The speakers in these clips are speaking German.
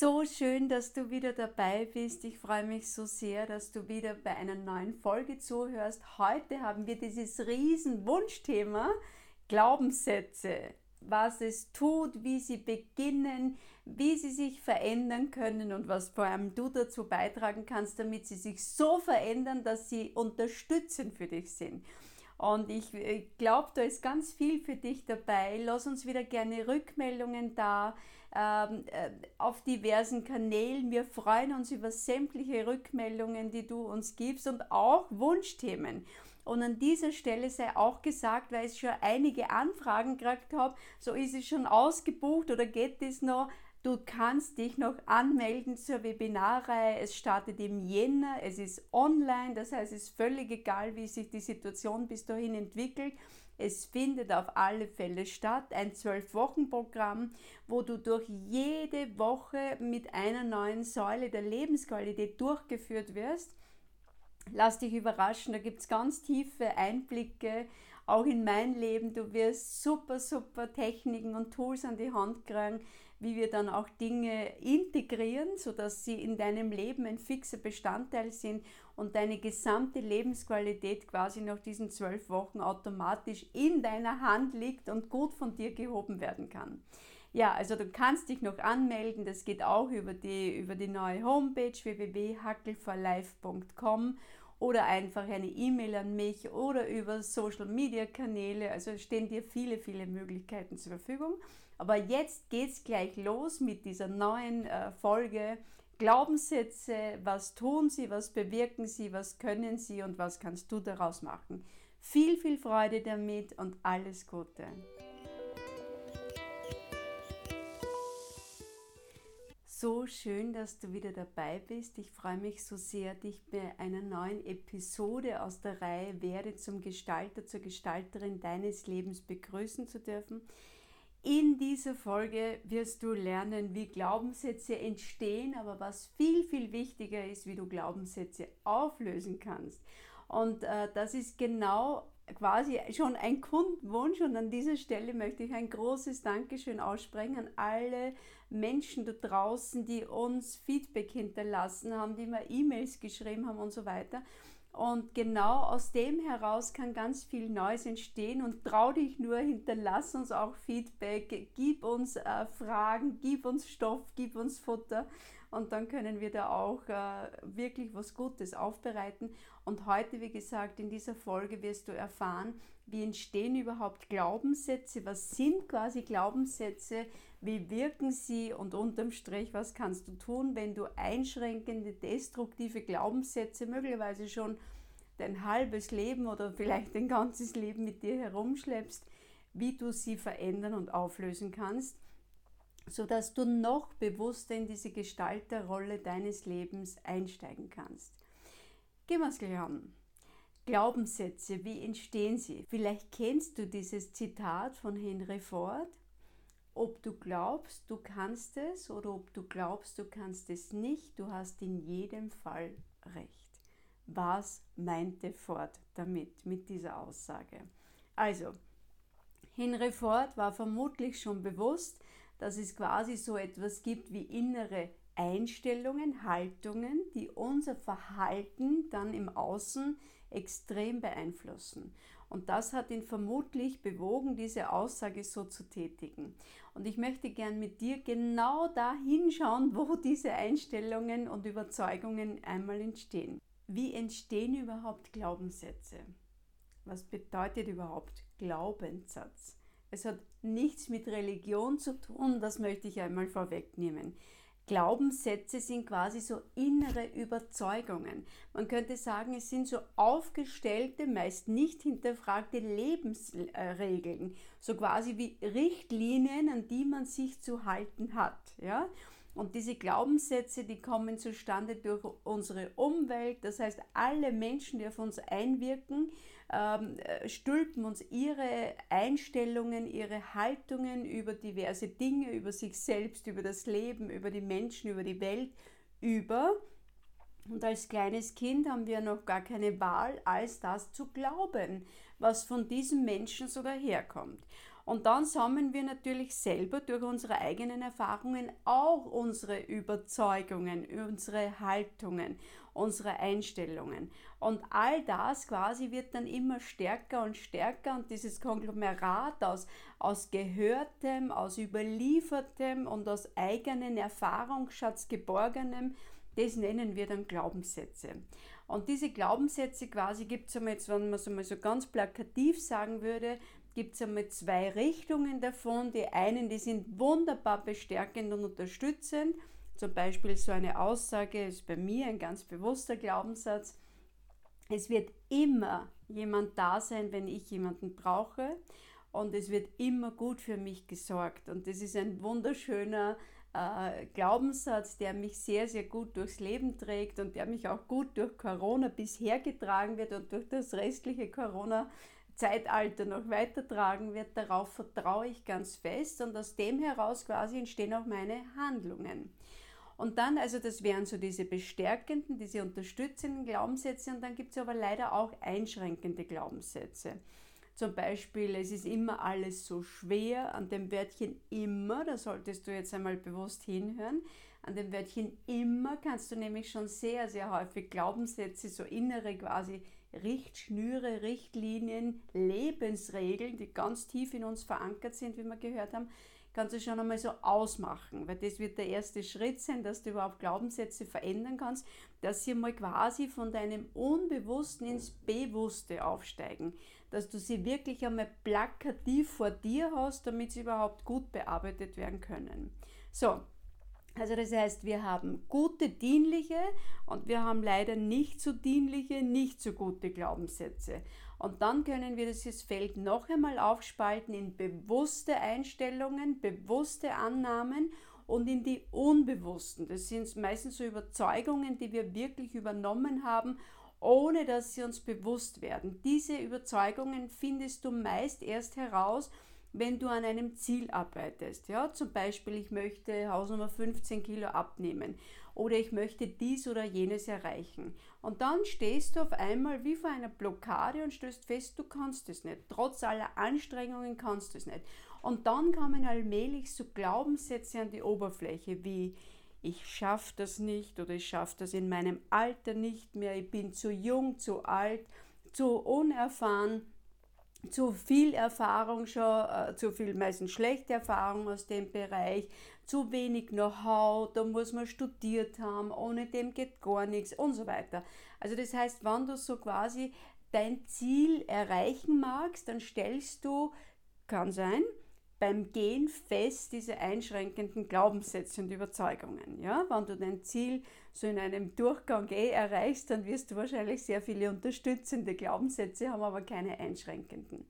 So schön, dass du wieder dabei bist. Ich freue mich so sehr, dass du wieder bei einer neuen Folge zuhörst. Heute haben wir dieses riesen Wunschthema Glaubenssätze. Was es tut, wie sie beginnen, wie sie sich verändern können und was vor allem du dazu beitragen kannst, damit sie sich so verändern, dass sie unterstützend für dich sind. Und ich glaube, da ist ganz viel für dich dabei. Lass uns wieder gerne Rückmeldungen da äh, auf diversen Kanälen. Wir freuen uns über sämtliche Rückmeldungen, die du uns gibst und auch Wunschthemen. Und an dieser Stelle sei auch gesagt, weil ich schon einige Anfragen gekriegt habe, so ist es schon ausgebucht oder geht es noch? Du kannst dich noch anmelden zur Webinarreihe. Es startet im Jänner, es ist online, das heißt, es ist völlig egal, wie sich die Situation bis dahin entwickelt. Es findet auf alle Fälle statt, ein Zwölf-Wochen-Programm, wo du durch jede Woche mit einer neuen Säule der Lebensqualität durchgeführt wirst. Lass dich überraschen, da gibt es ganz tiefe Einblicke, auch in mein Leben. Du wirst super, super Techniken und Tools an die Hand kriegen, wie wir dann auch Dinge integrieren, sodass sie in deinem Leben ein fixer Bestandteil sind und deine gesamte Lebensqualität quasi nach diesen zwölf Wochen automatisch in deiner Hand liegt und gut von dir gehoben werden kann. Ja, also du kannst dich noch anmelden, das geht auch über die, über die neue Homepage www.hackelforlife.com oder einfach eine E-Mail an mich oder über Social Media Kanäle. Also stehen dir viele, viele Möglichkeiten zur Verfügung. Aber jetzt geht's gleich los mit dieser neuen äh, Folge. Glaubenssätze, was tun sie, was bewirken sie, was können sie und was kannst du daraus machen. Viel, viel Freude damit und alles Gute. So schön, dass du wieder dabei bist. Ich freue mich so sehr, dich bei einer neuen Episode aus der Reihe Werde zum Gestalter, zur Gestalterin deines Lebens begrüßen zu dürfen. In dieser Folge wirst du lernen, wie Glaubenssätze entstehen, aber was viel, viel wichtiger ist, wie du Glaubenssätze auflösen kannst. Und äh, das ist genau quasi schon ein Kundenwunsch und an dieser Stelle möchte ich ein großes Dankeschön aussprechen an alle Menschen da draußen, die uns Feedback hinterlassen haben, die mir E-Mails geschrieben haben und so weiter. Und genau aus dem heraus kann ganz viel Neues entstehen. Und trau dich nur, hinterlass uns auch Feedback, gib uns äh, Fragen, gib uns Stoff, gib uns Futter und dann können wir da auch äh, wirklich was Gutes aufbereiten. Und heute, wie gesagt, in dieser Folge wirst du erfahren, wie entstehen überhaupt Glaubenssätze, was sind quasi Glaubenssätze, wie wirken sie? Und unterm Strich, was kannst du tun, wenn du einschränkende, destruktive Glaubenssätze möglicherweise schon dein halbes Leben oder vielleicht dein ganzes Leben mit dir herumschleppst, wie du sie verändern und auflösen kannst sodass du noch bewusster in diese Gestalterrolle deines Lebens einsteigen kannst. Gehen wir es gleich an. Glaubenssätze, wie entstehen sie? Vielleicht kennst du dieses Zitat von Henry Ford. Ob du glaubst, du kannst es oder ob du glaubst, du kannst es nicht, du hast in jedem Fall recht. Was meinte Ford damit, mit dieser Aussage? Also, Henry Ford war vermutlich schon bewusst, dass es quasi so etwas gibt wie innere Einstellungen, Haltungen, die unser Verhalten dann im Außen extrem beeinflussen. Und das hat ihn vermutlich bewogen, diese Aussage so zu tätigen. Und ich möchte gern mit dir genau da hinschauen, wo diese Einstellungen und Überzeugungen einmal entstehen. Wie entstehen überhaupt Glaubenssätze? Was bedeutet überhaupt Glaubenssatz? Es hat nichts mit Religion zu tun, das möchte ich einmal vorwegnehmen. Glaubenssätze sind quasi so innere Überzeugungen. Man könnte sagen, es sind so aufgestellte, meist nicht hinterfragte Lebensregeln, so quasi wie Richtlinien, an die man sich zu halten hat. Ja? Und diese Glaubenssätze, die kommen zustande durch unsere Umwelt. Das heißt, alle Menschen, die auf uns einwirken, stülpen uns ihre Einstellungen, ihre Haltungen über diverse Dinge, über sich selbst, über das Leben, über die Menschen, über die Welt über. Und als kleines Kind haben wir noch gar keine Wahl, als das zu glauben, was von diesem Menschen sogar herkommt. Und dann sammeln wir natürlich selber durch unsere eigenen Erfahrungen auch unsere Überzeugungen, unsere Haltungen, unsere Einstellungen. Und all das quasi wird dann immer stärker und stärker und dieses Konglomerat aus, aus Gehörtem, aus Überliefertem und aus eigenen Erfahrungsschatz geborgenem, das nennen wir dann Glaubenssätze. Und diese Glaubenssätze quasi gibt es jetzt, wenn man es einmal so ganz plakativ sagen würde, gibt es einmal zwei Richtungen davon. Die einen, die sind wunderbar bestärkend und unterstützend. Zum Beispiel so eine Aussage ist bei mir ein ganz bewusster Glaubenssatz. Es wird immer jemand da sein, wenn ich jemanden brauche. Und es wird immer gut für mich gesorgt. Und das ist ein wunderschöner äh, Glaubenssatz, der mich sehr, sehr gut durchs Leben trägt und der mich auch gut durch Corona bisher getragen wird und durch das restliche Corona Zeitalter noch weitertragen wird, darauf vertraue ich ganz fest und aus dem heraus quasi entstehen auch meine Handlungen. Und dann, also das wären so diese bestärkenden, diese unterstützenden Glaubenssätze und dann gibt es aber leider auch einschränkende Glaubenssätze. Zum Beispiel, es ist immer alles so schwer, an dem Wörtchen immer, da solltest du jetzt einmal bewusst hinhören, an dem Wörtchen immer kannst du nämlich schon sehr, sehr häufig Glaubenssätze, so innere quasi Richtschnüre, Richtlinien, Lebensregeln, die ganz tief in uns verankert sind, wie wir gehört haben, kannst du schon einmal so ausmachen, weil das wird der erste Schritt sein, dass du überhaupt Glaubenssätze verändern kannst, dass sie mal quasi von deinem Unbewussten ins Bewusste aufsteigen, dass du sie wirklich einmal plakativ vor dir hast, damit sie überhaupt gut bearbeitet werden können. So, also das heißt, wir haben gute, dienliche und wir haben leider nicht so dienliche, nicht so gute Glaubenssätze. Und dann können wir dieses Feld noch einmal aufspalten in bewusste Einstellungen, bewusste Annahmen und in die unbewussten. Das sind meistens so Überzeugungen, die wir wirklich übernommen haben, ohne dass sie uns bewusst werden. Diese Überzeugungen findest du meist erst heraus, wenn du an einem Ziel arbeitest. Ja? Zum Beispiel, ich möchte Hausnummer 15 Kilo abnehmen oder ich möchte dies oder jenes erreichen. Und dann stehst du auf einmal wie vor einer Blockade und stellst fest, du kannst es nicht. Trotz aller Anstrengungen kannst du es nicht. Und dann kommen allmählich so Glaubenssätze an die Oberfläche wie ich schaffe das nicht oder ich schaffe das in meinem Alter nicht mehr, ich bin zu jung, zu alt, zu unerfahren zu viel Erfahrung schon, äh, zu viel meistens schlechte Erfahrung aus dem Bereich, zu wenig Know-how, da muss man studiert haben, ohne dem geht gar nichts und so weiter. Also das heißt, wenn du so quasi dein Ziel erreichen magst, dann stellst du, kann sein, beim Gehen fest diese einschränkenden Glaubenssätze und Überzeugungen. Ja? Wenn du dein Ziel so in einem Durchgang eh erreichst, dann wirst du wahrscheinlich sehr viele unterstützende Glaubenssätze haben, aber keine einschränkenden.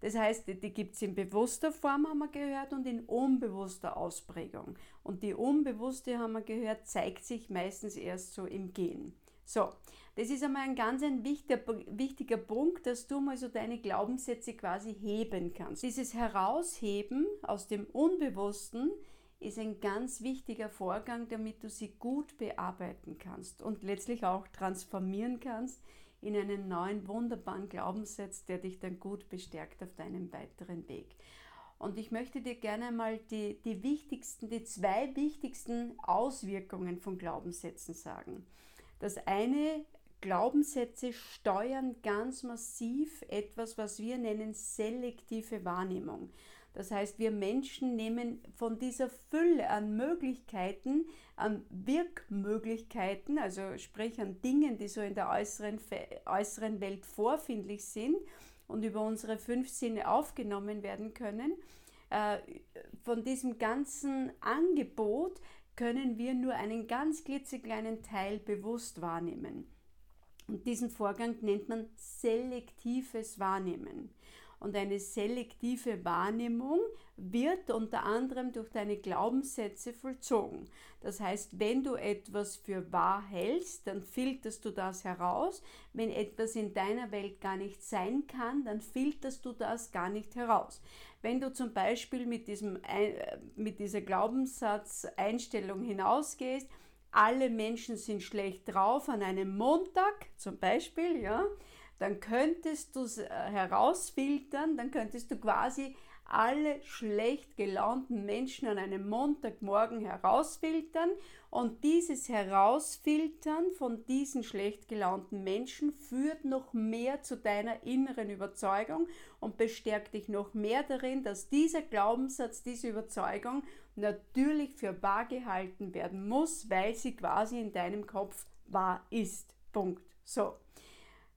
Das heißt, die gibt es in bewusster Form, haben wir gehört, und in unbewusster Ausprägung. Und die unbewusste, haben wir gehört, zeigt sich meistens erst so im Gehen. So, das ist einmal ein ganz ein wichtiger, wichtiger Punkt, dass du mal so deine Glaubenssätze quasi heben kannst. Dieses Herausheben aus dem Unbewussten ist ein ganz wichtiger Vorgang, damit du sie gut bearbeiten kannst und letztlich auch transformieren kannst in einen neuen wunderbaren Glaubenssatz, der dich dann gut bestärkt auf deinem weiteren Weg. Und ich möchte dir gerne mal die, die wichtigsten, die zwei wichtigsten Auswirkungen von Glaubenssätzen sagen. Das eine Glaubenssätze steuern ganz massiv etwas, was wir nennen selektive Wahrnehmung. Das heißt, wir Menschen nehmen von dieser Fülle an Möglichkeiten, an Wirkmöglichkeiten, also sprich an Dingen, die so in der äußeren, äußeren Welt vorfindlich sind und über unsere fünf Sinne aufgenommen werden können, äh, von diesem ganzen Angebot können wir nur einen ganz klitzekleinen Teil bewusst wahrnehmen. Und diesen Vorgang nennt man selektives Wahrnehmen. Und eine selektive Wahrnehmung wird unter anderem durch deine Glaubenssätze vollzogen. Das heißt, wenn du etwas für wahr hältst, dann filterst du das heraus. Wenn etwas in deiner Welt gar nicht sein kann, dann filterst du das gar nicht heraus. Wenn du zum Beispiel mit, diesem, äh, mit dieser Glaubenssatzeinstellung hinausgehst, alle Menschen sind schlecht drauf an einem Montag zum Beispiel, ja, dann könntest du es äh, herausfiltern, dann könntest du quasi alle schlecht gelaunten Menschen an einem Montagmorgen herausfiltern und dieses Herausfiltern von diesen schlecht gelaunten Menschen führt noch mehr zu deiner inneren Überzeugung und bestärkt dich noch mehr darin, dass dieser Glaubenssatz, diese Überzeugung natürlich für wahr gehalten werden muss, weil sie quasi in deinem Kopf wahr ist. Punkt. So.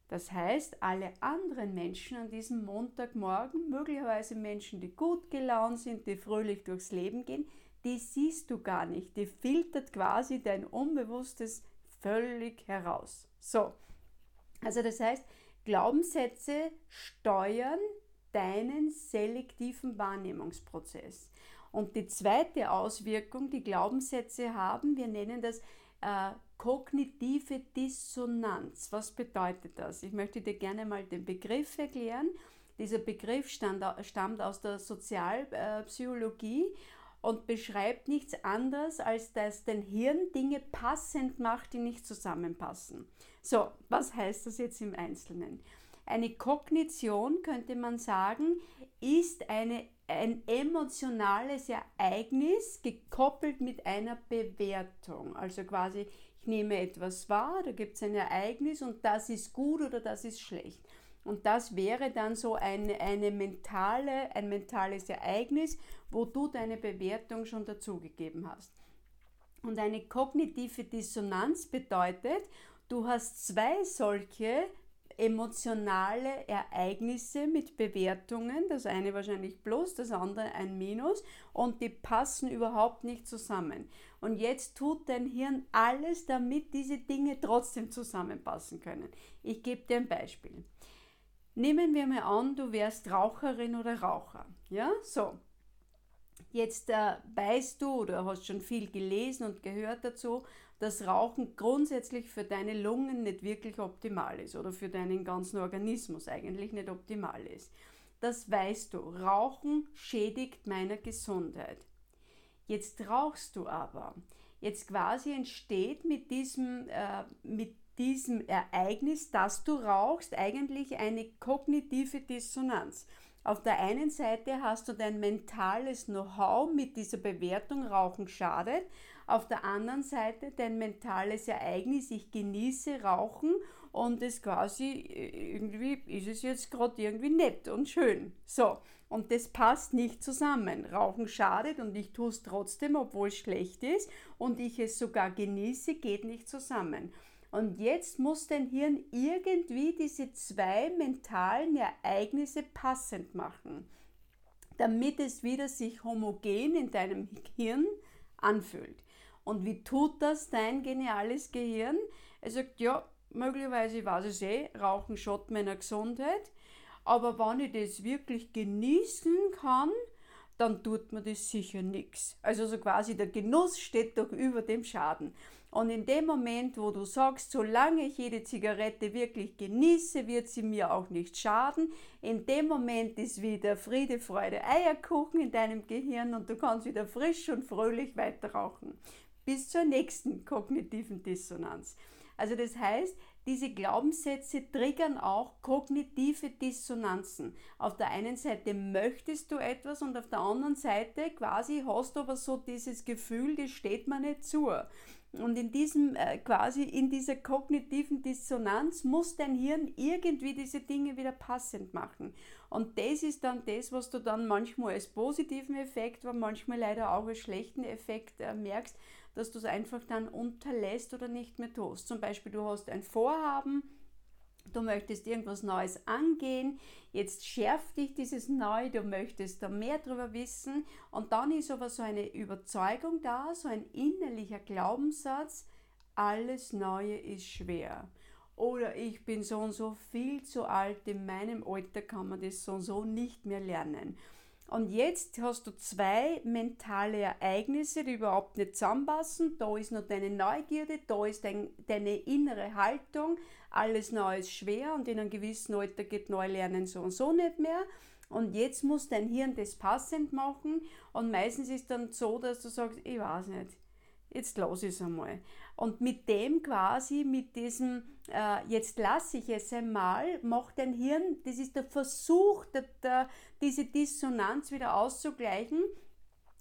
Das heißt, alle anderen Menschen an diesem Montagmorgen, möglicherweise Menschen, die gut gelaunt sind, die fröhlich durchs Leben gehen, die siehst du gar nicht. Die filtert quasi dein Unbewusstes völlig heraus. So, also das heißt, Glaubenssätze steuern deinen selektiven Wahrnehmungsprozess. Und die zweite Auswirkung, die Glaubenssätze haben, wir nennen das äh, kognitive Dissonanz. Was bedeutet das? Ich möchte dir gerne mal den Begriff erklären. Dieser Begriff stand, stammt aus der Sozialpsychologie und beschreibt nichts anderes, als dass dein Hirn Dinge passend macht, die nicht zusammenpassen. So, was heißt das jetzt im Einzelnen? Eine Kognition, könnte man sagen, ist eine, ein emotionales Ereignis gekoppelt mit einer Bewertung. Also quasi, ich nehme etwas wahr, da gibt es ein Ereignis und das ist gut oder das ist schlecht. Und das wäre dann so eine, eine mentale, ein mentales Ereignis, wo du deine Bewertung schon dazugegeben hast. Und eine kognitive Dissonanz bedeutet, du hast zwei solche emotionale Ereignisse mit Bewertungen, das eine wahrscheinlich plus, das andere ein Minus und die passen überhaupt nicht zusammen. Und jetzt tut dein Hirn alles, damit diese Dinge trotzdem zusammenpassen können. Ich gebe dir ein Beispiel. Nehmen wir mal an, du wärst Raucherin oder Raucher. Ja, so. Jetzt äh, weißt du oder hast schon viel gelesen und gehört dazu, dass Rauchen grundsätzlich für deine Lungen nicht wirklich optimal ist oder für deinen ganzen Organismus eigentlich nicht optimal ist. Das weißt du. Rauchen schädigt meiner Gesundheit. Jetzt rauchst du aber. Jetzt quasi entsteht mit diesem, äh, mit diesem Ereignis, dass du rauchst, eigentlich eine kognitive Dissonanz. Auf der einen Seite hast du dein mentales Know-how mit dieser Bewertung, Rauchen schadet. Auf der anderen Seite dein mentales Ereignis, ich genieße Rauchen und es quasi, irgendwie ist es jetzt gerade irgendwie nett und schön. So, und das passt nicht zusammen. Rauchen schadet und ich tue es trotzdem, obwohl es schlecht ist und ich es sogar genieße, geht nicht zusammen. Und jetzt muss dein Hirn irgendwie diese zwei mentalen Ereignisse passend machen, damit es wieder sich homogen in deinem Hirn anfühlt. Und wie tut das dein geniales Gehirn? Er sagt, ja, möglicherweise weiß ich eh, Rauchen schadet meiner Gesundheit, aber wenn ich das wirklich genießen kann, dann tut mir das sicher nichts. Also so quasi der Genuss steht doch über dem Schaden. Und in dem Moment, wo du sagst, solange ich jede Zigarette wirklich genieße, wird sie mir auch nicht schaden, in dem Moment ist wieder Friede, Freude, Eierkuchen in deinem Gehirn und du kannst wieder frisch und fröhlich weiter rauchen. Bis zur nächsten kognitiven Dissonanz. Also das heißt, diese Glaubenssätze triggern auch kognitive Dissonanzen. Auf der einen Seite möchtest du etwas und auf der anderen Seite quasi hast du aber so dieses Gefühl, das steht mir nicht zu. Und in diesem, äh, quasi in dieser kognitiven Dissonanz muss dein Hirn irgendwie diese Dinge wieder passend machen. Und das ist dann das, was du dann manchmal als positiven Effekt, aber manchmal leider auch als schlechten Effekt äh, merkst, dass du es einfach dann unterlässt oder nicht mehr tust. Zum Beispiel, du hast ein Vorhaben, du möchtest irgendwas Neues angehen, jetzt schärft dich dieses Neu, du möchtest da mehr darüber wissen und dann ist aber so eine Überzeugung da, so ein innerlicher Glaubenssatz, alles Neue ist schwer. Oder ich bin so und so viel zu alt, in meinem Alter kann man das so und so nicht mehr lernen. Und jetzt hast du zwei mentale Ereignisse, die überhaupt nicht zusammenpassen. Da ist noch deine Neugierde, da ist dein, deine innere Haltung. Alles neu ist schwer und in einem gewissen Alter geht Neulernen so und so nicht mehr. Und jetzt muss dein Hirn das passend machen. Und meistens ist dann so, dass du sagst, ich weiß nicht, jetzt lasse ich es einmal. Und mit dem quasi, mit diesem, äh, jetzt lasse ich es einmal, macht dein Hirn, das ist der Versuch, der, der, diese Dissonanz wieder auszugleichen,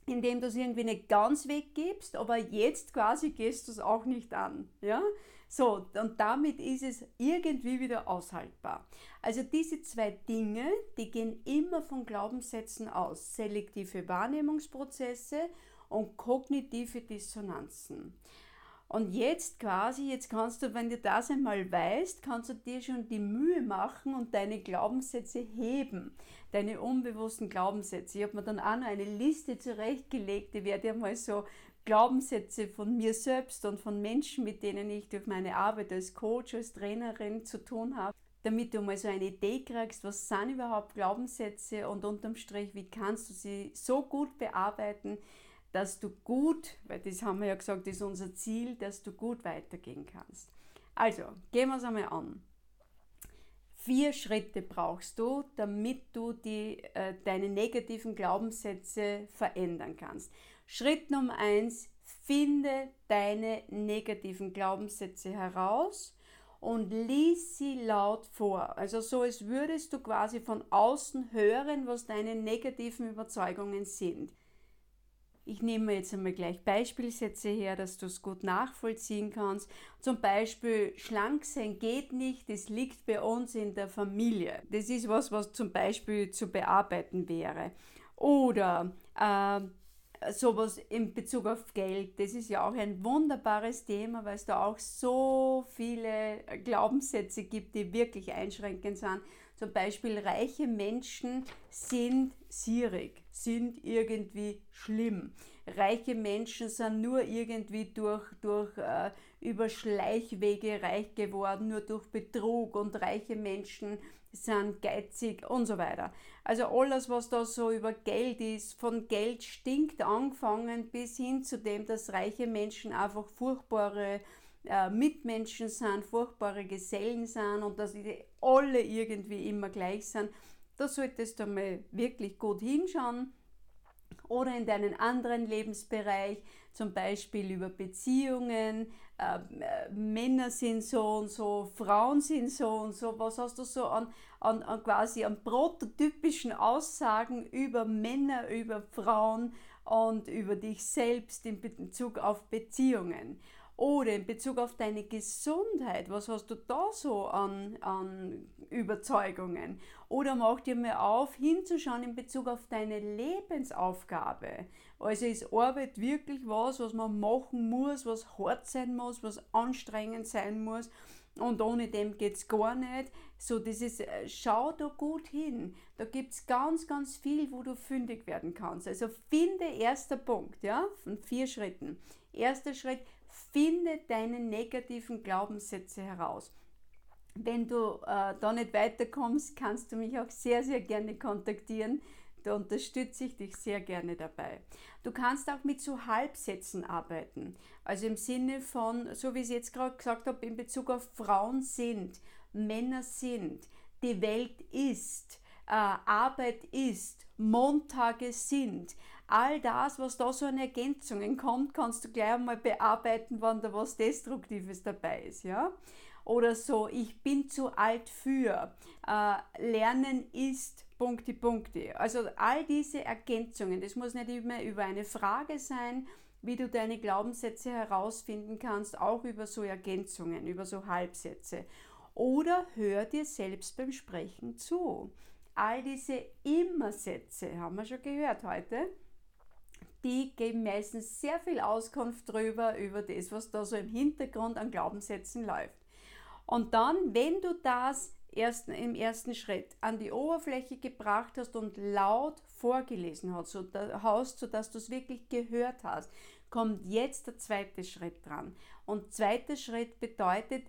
indem du es irgendwie nicht ganz weggibst, aber jetzt quasi gehst du es auch nicht an. Ja? So, und damit ist es irgendwie wieder aushaltbar. Also diese zwei Dinge, die gehen immer von Glaubenssätzen aus. Selektive Wahrnehmungsprozesse und kognitive Dissonanzen. Und jetzt quasi, jetzt kannst du, wenn du das einmal weißt, kannst du dir schon die Mühe machen und deine Glaubenssätze heben, deine unbewussten Glaubenssätze. Ich habe mir dann auch noch eine Liste zurechtgelegt, die werde ich mal so Glaubenssätze von mir selbst und von Menschen, mit denen ich durch meine Arbeit als Coach, als Trainerin zu tun habe, damit du mal so eine Idee kriegst, was sind überhaupt Glaubenssätze und unterm Strich, wie kannst du sie so gut bearbeiten, dass du gut, weil das haben wir ja gesagt, ist unser Ziel, dass du gut weitergehen kannst. Also, gehen wir es einmal an. Vier Schritte brauchst du, damit du die, äh, deine negativen Glaubenssätze verändern kannst. Schritt Nummer eins, finde deine negativen Glaubenssätze heraus und lies sie laut vor. Also so, als würdest du quasi von außen hören, was deine negativen Überzeugungen sind. Ich nehme jetzt einmal gleich Beispielsätze her, dass du es gut nachvollziehen kannst. Zum Beispiel, schlank sein geht nicht, das liegt bei uns in der Familie. Das ist was, was zum Beispiel zu bearbeiten wäre. Oder äh, sowas in Bezug auf Geld, das ist ja auch ein wunderbares Thema, weil es da auch so viele Glaubenssätze gibt, die wirklich einschränkend sind. Zum Beispiel reiche Menschen sind sierig, sind irgendwie schlimm. Reiche Menschen sind nur irgendwie durch, durch äh, über Schleichwege reich geworden, nur durch Betrug und reiche Menschen sind geizig und so weiter. Also alles, was da so über Geld ist, von Geld stinkt angefangen bis hin zu dem, dass reiche Menschen einfach furchtbare äh, Mitmenschen sind, furchtbare Gesellen sind und dass die alle irgendwie immer gleich sind, da solltest du mal wirklich gut hinschauen. Oder in deinen anderen Lebensbereich, zum Beispiel über Beziehungen, äh, Männer sind so und so, Frauen sind so und so. Was hast du so an, an, an quasi an prototypischen Aussagen über Männer, über Frauen und über dich selbst in Bezug auf Beziehungen? Oder in Bezug auf deine Gesundheit, was hast du da so an, an Überzeugungen? Oder mach dir mal auf, hinzuschauen in Bezug auf deine Lebensaufgabe. Also ist Arbeit wirklich was, was man machen muss, was hart sein muss, was anstrengend sein muss und ohne dem geht es gar nicht. So dieses, äh, schau da gut hin. Da gibt es ganz, ganz viel, wo du fündig werden kannst. Also finde erster Punkt, ja, von vier Schritten. Erster Schritt, Finde deine negativen Glaubenssätze heraus. Wenn du äh, da nicht weiterkommst, kannst du mich auch sehr, sehr gerne kontaktieren. Da unterstütze ich dich sehr gerne dabei. Du kannst auch mit so Halbsätzen arbeiten. Also im Sinne von, so wie ich es jetzt gerade gesagt habe, in Bezug auf Frauen sind, Männer sind, die Welt ist, äh, Arbeit ist, Montage sind all das, was da so an Ergänzungen kommt, kannst du gleich einmal bearbeiten, wann da was Destruktives dabei ist, ja? Oder so, ich bin zu alt für, äh, Lernen ist Punkte, Punkte. Also all diese Ergänzungen, das muss nicht immer über eine Frage sein, wie du deine Glaubenssätze herausfinden kannst, auch über so Ergänzungen, über so Halbsätze. Oder hör dir selbst beim Sprechen zu. All diese Immer-Sätze haben wir schon gehört heute die geben meistens sehr viel Auskunft darüber, über das, was da so im Hintergrund an Glaubenssätzen läuft. Und dann, wenn du das erst, im ersten Schritt an die Oberfläche gebracht hast und laut vorgelesen hast, so, hast, sodass du es wirklich gehört hast, kommt jetzt der zweite Schritt dran. Und zweiter Schritt bedeutet,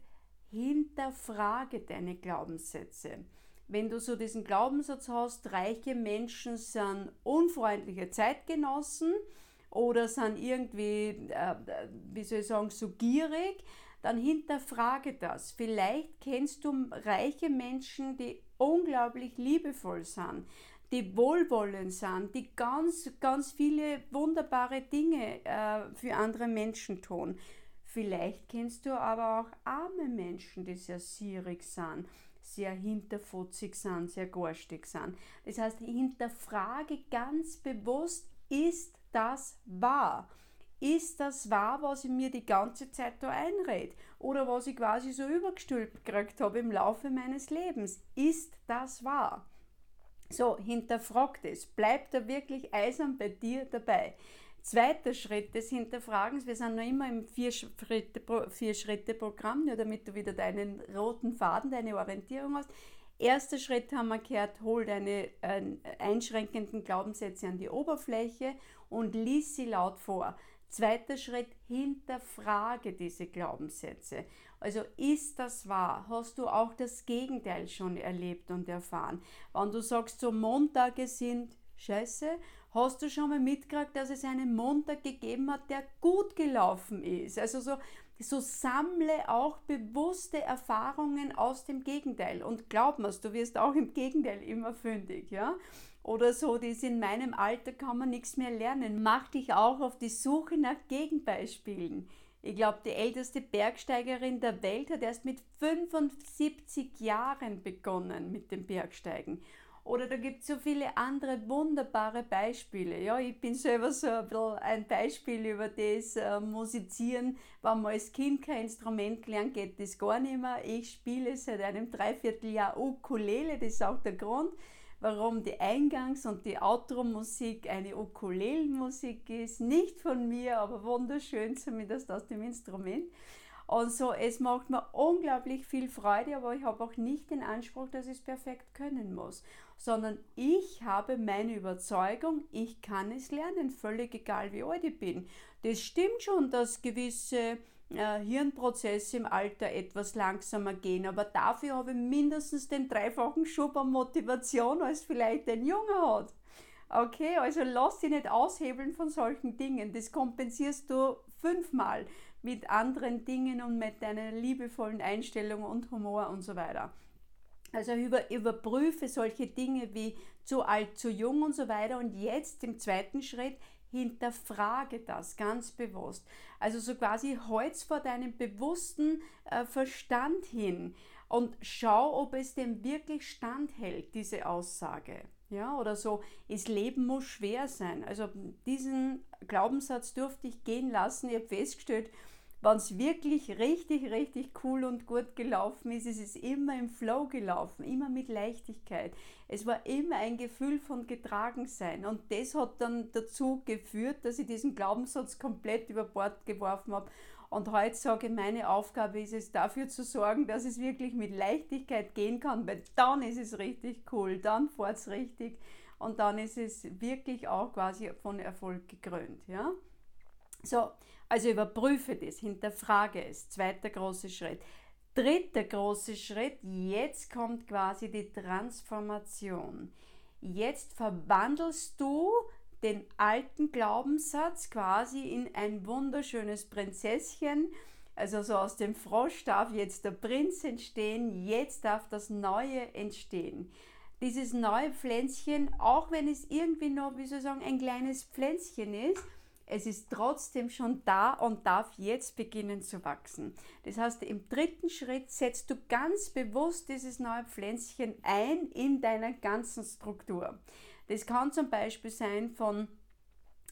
hinterfrage deine Glaubenssätze wenn du so diesen Glaubenssatz hast, reiche Menschen sind unfreundliche Zeitgenossen oder sind irgendwie, äh, wie soll ich sagen, so gierig, dann hinterfrage das. Vielleicht kennst du reiche Menschen, die unglaublich liebevoll sind, die wohlwollend sind, die ganz, ganz viele wunderbare Dinge äh, für andere Menschen tun. Vielleicht kennst du aber auch arme Menschen, die sehr sierig sind, sehr hinterfutzig sind, sehr garstig sind. Das heißt, hinterfrage ganz bewusst, ist das wahr? Ist das wahr, was ich mir die ganze Zeit da einrede? Oder was ich quasi so übergestülpt gekriegt habe im Laufe meines Lebens? Ist das wahr? So, hinterfragt es. Bleibt da wirklich eisern bei dir dabei. Zweiter Schritt des Hinterfragens, wir sind noch immer im Vier-Schritte-Programm, nur damit du wieder deinen roten Faden, deine Orientierung hast. Erster Schritt haben wir gehört, hol deine äh, einschränkenden Glaubenssätze an die Oberfläche und lies sie laut vor. Zweiter Schritt, hinterfrage diese Glaubenssätze. Also ist das wahr? Hast du auch das Gegenteil schon erlebt und erfahren? Wenn du sagst, so Montage sind scheiße, hast du schon mal mitgekriegt, dass es einen Montag gegeben hat, der gut gelaufen ist? Also so, so sammle auch bewusste Erfahrungen aus dem Gegenteil. Und glaub mir, du wirst auch im Gegenteil immer fündig, ja? oder so, ist in meinem Alter, kann man nichts mehr lernen. Mach dich auch auf die Suche nach Gegenbeispielen. Ich glaube, die älteste Bergsteigerin der Welt hat erst mit 75 Jahren begonnen mit dem Bergsteigen. Oder da gibt es so viele andere wunderbare Beispiele. Ja, ich bin selber so ein, ein Beispiel über das äh, Musizieren. Wenn man als Kind kein Instrument lernt, geht das gar nicht mehr. Ich spiele seit einem Dreivierteljahr Ukulele, das ist auch der Grund warum die Eingangs- und die Outro-Musik eine Ukulelen-Musik ist. Nicht von mir, aber wunderschön, zumindest aus dem Instrument. Und so, es macht mir unglaublich viel Freude, aber ich habe auch nicht den Anspruch, dass ich es perfekt können muss, sondern ich habe meine Überzeugung, ich kann es lernen, völlig egal wie alt ich bin. Das stimmt schon, dass gewisse äh, Hirnprozesse im Alter etwas langsamer gehen, aber dafür habe ich mindestens den dreifachen Schub an Motivation, als vielleicht ein Junge hat. Okay, also lass dich nicht aushebeln von solchen Dingen. Das kompensierst du fünfmal mit anderen Dingen und mit deiner liebevollen Einstellung und Humor und so weiter. Also über, überprüfe solche Dinge wie zu alt, zu jung und so weiter. Und jetzt im zweiten Schritt hinterfrage das ganz bewusst. Also so quasi Holz vor deinem bewussten äh, Verstand hin und schau, ob es dem wirklich standhält, diese Aussage. Ja, oder so, das Leben muss schwer sein. Also diesen Glaubenssatz durfte ich gehen lassen. Ich habe festgestellt, wenn es wirklich richtig, richtig cool und gut gelaufen ist, ist es immer im Flow gelaufen, immer mit Leichtigkeit. Es war immer ein Gefühl von Getragensein und das hat dann dazu geführt, dass ich diesen Glaubenssatz komplett über Bord geworfen habe. Und heute sage ich, meine Aufgabe ist es, dafür zu sorgen, dass es wirklich mit Leichtigkeit gehen kann, weil dann ist es richtig cool, dann fährt es richtig und dann ist es wirklich auch quasi von Erfolg gekrönt. Ja? So, also überprüfe das, hinterfrage es. Zweiter großer Schritt. Dritter großer Schritt, jetzt kommt quasi die Transformation. Jetzt verwandelst du den alten Glaubenssatz quasi in ein wunderschönes Prinzesschen. Also so aus dem Frosch darf jetzt der Prinz entstehen, jetzt darf das Neue entstehen. Dieses neue Pflänzchen, auch wenn es irgendwie noch, wie soll ich sagen, ein kleines Pflänzchen ist, es ist trotzdem schon da und darf jetzt beginnen zu wachsen. Das heißt, im dritten Schritt setzt du ganz bewusst dieses neue Pflänzchen ein in deiner ganzen Struktur. Das kann zum Beispiel sein von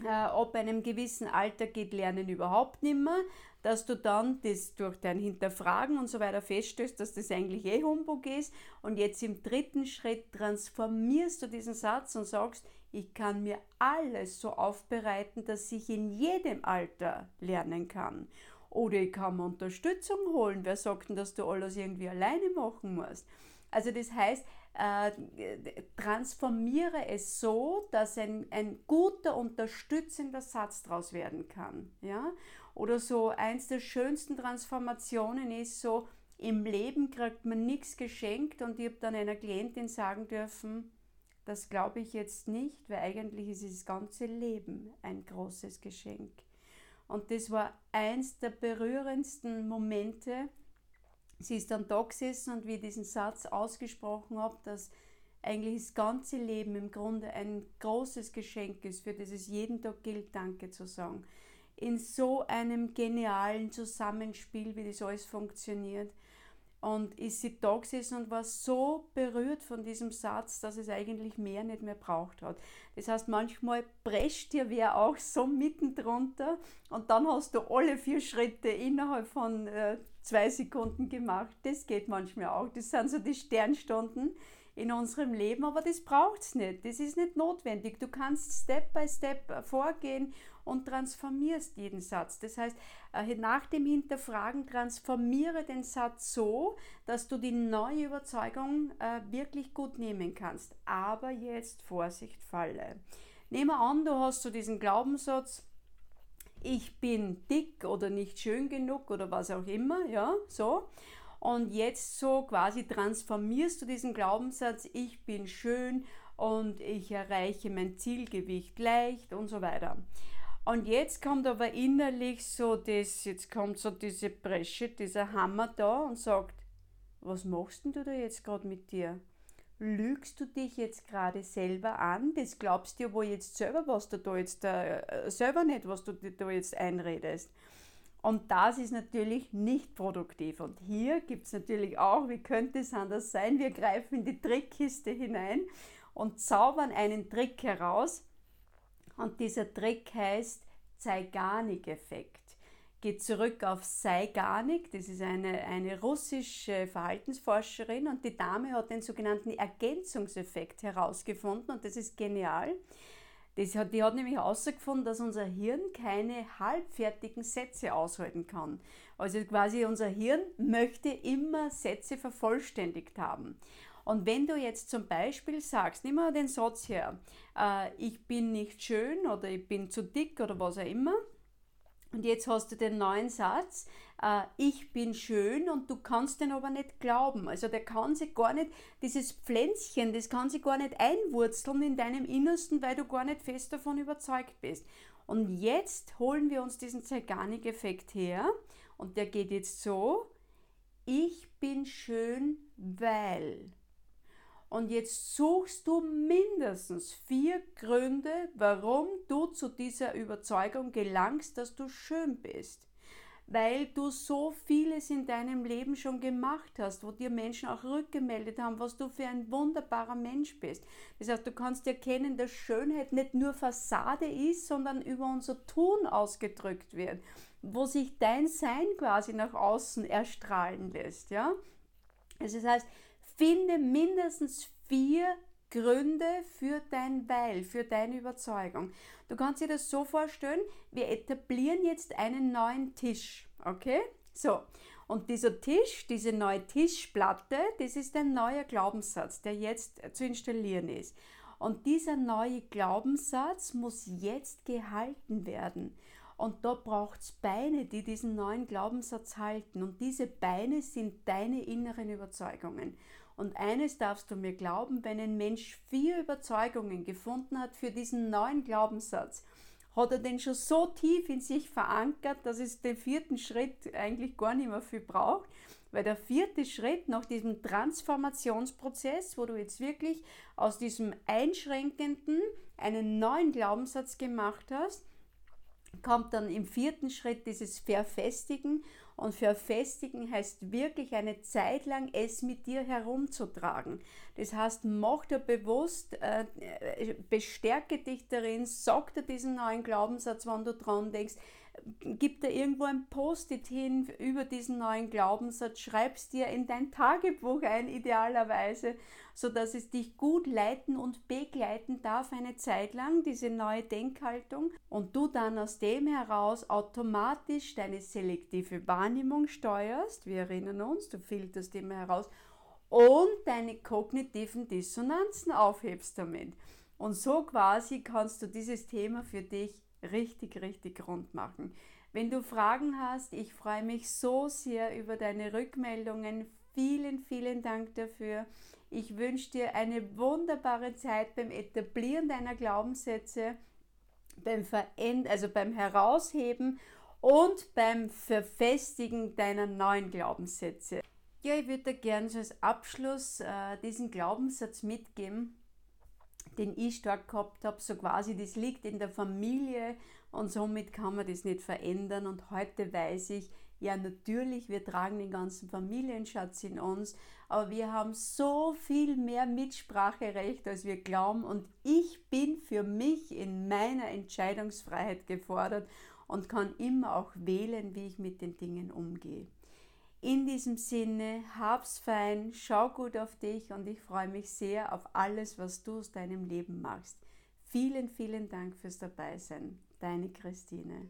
äh, ab einem gewissen Alter geht Lernen überhaupt nicht mehr, dass du dann das durch dein Hinterfragen und so weiter feststellst, dass das eigentlich eh Humbug ist und jetzt im dritten Schritt transformierst du diesen Satz und sagst, ich kann mir alles so aufbereiten, dass ich in jedem Alter lernen kann. Oder ich kann mir Unterstützung holen. Wer sagt denn, dass du alles irgendwie alleine machen musst? Also das heißt, äh, transformiere es so, dass ein, ein guter, unterstützender Satz daraus werden kann. Ja? Oder so, eins der schönsten Transformationen ist so, im Leben kriegt man nichts geschenkt und ich habe dann einer Klientin sagen dürfen, das glaube ich jetzt nicht, weil eigentlich ist das ganze Leben ein großes Geschenk. Und das war eins der berührendsten Momente. Sie ist dann da gesessen und wie ich diesen Satz ausgesprochen habe, dass eigentlich das ganze Leben im Grunde ein großes Geschenk ist, für das es jeden Tag gilt, Danke zu sagen. In so einem genialen Zusammenspiel, wie das alles funktioniert. Und ist sie da gesessen und war so berührt von diesem Satz, dass es eigentlich mehr nicht mehr braucht hat. Das heißt, manchmal prescht dir wer auch so mitten drunter und dann hast du alle vier Schritte innerhalb von äh, zwei Sekunden gemacht. Das geht manchmal auch. Das sind so die Sternstunden in unserem Leben, aber das braucht es nicht. Das ist nicht notwendig. Du kannst Step by Step vorgehen und transformierst jeden Satz. Das heißt, äh, nach dem Hinterfragen transformiere den Satz so, dass du die neue Überzeugung äh, wirklich gut nehmen kannst. Aber jetzt Vorsicht, Falle. Nehmen wir an, du hast so diesen Glaubenssatz, ich bin dick oder nicht schön genug oder was auch immer, ja, so. Und jetzt so quasi transformierst du diesen Glaubenssatz, ich bin schön und ich erreiche mein Zielgewicht leicht und so weiter. Und jetzt kommt aber innerlich so das, jetzt kommt so diese Bresche, dieser Hammer da und sagt, was machst denn du da jetzt gerade mit dir? Lügst du dich jetzt gerade selber an? Das glaubst du wohl jetzt selber, was du da jetzt äh, selber nicht, was du dir da jetzt einredest. Und das ist natürlich nicht produktiv. Und hier gibt es natürlich auch, wie könnte es anders sein, wir greifen in die Trickkiste hinein und zaubern einen Trick heraus, und dieser Trick heißt Zeigarnik-Effekt. Geht zurück auf Seigarnik, das ist eine, eine russische Verhaltensforscherin und die Dame hat den sogenannten Ergänzungseffekt herausgefunden und das ist genial. Das hat, die hat nämlich herausgefunden, dass unser Hirn keine halbfertigen Sätze aushalten kann. Also quasi unser Hirn möchte immer Sätze vervollständigt haben. Und wenn du jetzt zum Beispiel sagst, nimm mal den Satz her, äh, ich bin nicht schön oder ich bin zu dick oder was auch immer, und jetzt hast du den neuen Satz, äh, ich bin schön und du kannst den aber nicht glauben. Also der kann sich gar nicht, dieses Pflänzchen, das kann sich gar nicht einwurzeln in deinem Innersten, weil du gar nicht fest davon überzeugt bist. Und jetzt holen wir uns diesen Zeigarnik-Effekt her und der geht jetzt so, ich bin schön, weil. Und jetzt suchst du mindestens vier Gründe, warum du zu dieser Überzeugung gelangst, dass du schön bist. Weil du so vieles in deinem Leben schon gemacht hast, wo dir Menschen auch rückgemeldet haben, was du für ein wunderbarer Mensch bist. Das heißt, du kannst erkennen, dass Schönheit nicht nur Fassade ist, sondern über unser Tun ausgedrückt wird, wo sich dein Sein quasi nach außen erstrahlen lässt. Ja? Also das heißt, Finde mindestens vier Gründe für dein Weil, für deine Überzeugung. Du kannst dir das so vorstellen, wir etablieren jetzt einen neuen Tisch, okay? So, und dieser Tisch, diese neue Tischplatte, das ist ein neuer Glaubenssatz, der jetzt zu installieren ist. Und dieser neue Glaubenssatz muss jetzt gehalten werden. Und da braucht es Beine, die diesen neuen Glaubenssatz halten. Und diese Beine sind deine inneren Überzeugungen. Und eines darfst du mir glauben, wenn ein Mensch vier Überzeugungen gefunden hat für diesen neuen Glaubenssatz, hat er den schon so tief in sich verankert, dass es den vierten Schritt eigentlich gar nicht mehr viel braucht. Weil der vierte Schritt nach diesem Transformationsprozess, wo du jetzt wirklich aus diesem einschränkenden einen neuen Glaubenssatz gemacht hast, kommt dann im vierten Schritt dieses Verfestigen und verfestigen heißt wirklich eine Zeit lang es mit dir herumzutragen. Das heißt, mach dir bewusst, äh, bestärke dich darin, sag dir diesen neuen Glaubenssatz, wenn du dran denkst, gib dir irgendwo ein Post-it hin über diesen neuen Glaubenssatz, schreibst dir in dein Tagebuch ein, idealerweise, sodass es dich gut leiten und begleiten darf eine Zeit lang, diese neue Denkhaltung, und du dann aus dem heraus automatisch deine selektive Wahrnehmung steuerst. Wir erinnern uns, du filterst immer heraus und deine kognitiven Dissonanzen aufhebst damit. Und so quasi kannst du dieses Thema für dich richtig, richtig rund machen. Wenn du Fragen hast, ich freue mich so sehr über deine Rückmeldungen. Vielen, vielen Dank dafür. Ich wünsche dir eine wunderbare Zeit beim Etablieren deiner Glaubenssätze, beim Verend also beim Herausheben und beim Verfestigen deiner neuen Glaubenssätze. Ja, ich würde dir gerne so als Abschluss äh, diesen Glaubenssatz mitgeben, den ich stark gehabt habe, so quasi, das liegt in der Familie und somit kann man das nicht verändern. Und heute weiß ich, ja, natürlich, wir tragen den ganzen Familienschatz in uns, aber wir haben so viel mehr Mitspracherecht, als wir glauben. Und ich bin für mich in meiner Entscheidungsfreiheit gefordert und kann immer auch wählen, wie ich mit den Dingen umgehe. In diesem Sinne, hab's fein, schau gut auf dich und ich freue mich sehr auf alles, was du aus deinem Leben machst. Vielen, vielen Dank fürs Dabeisein. Deine Christine.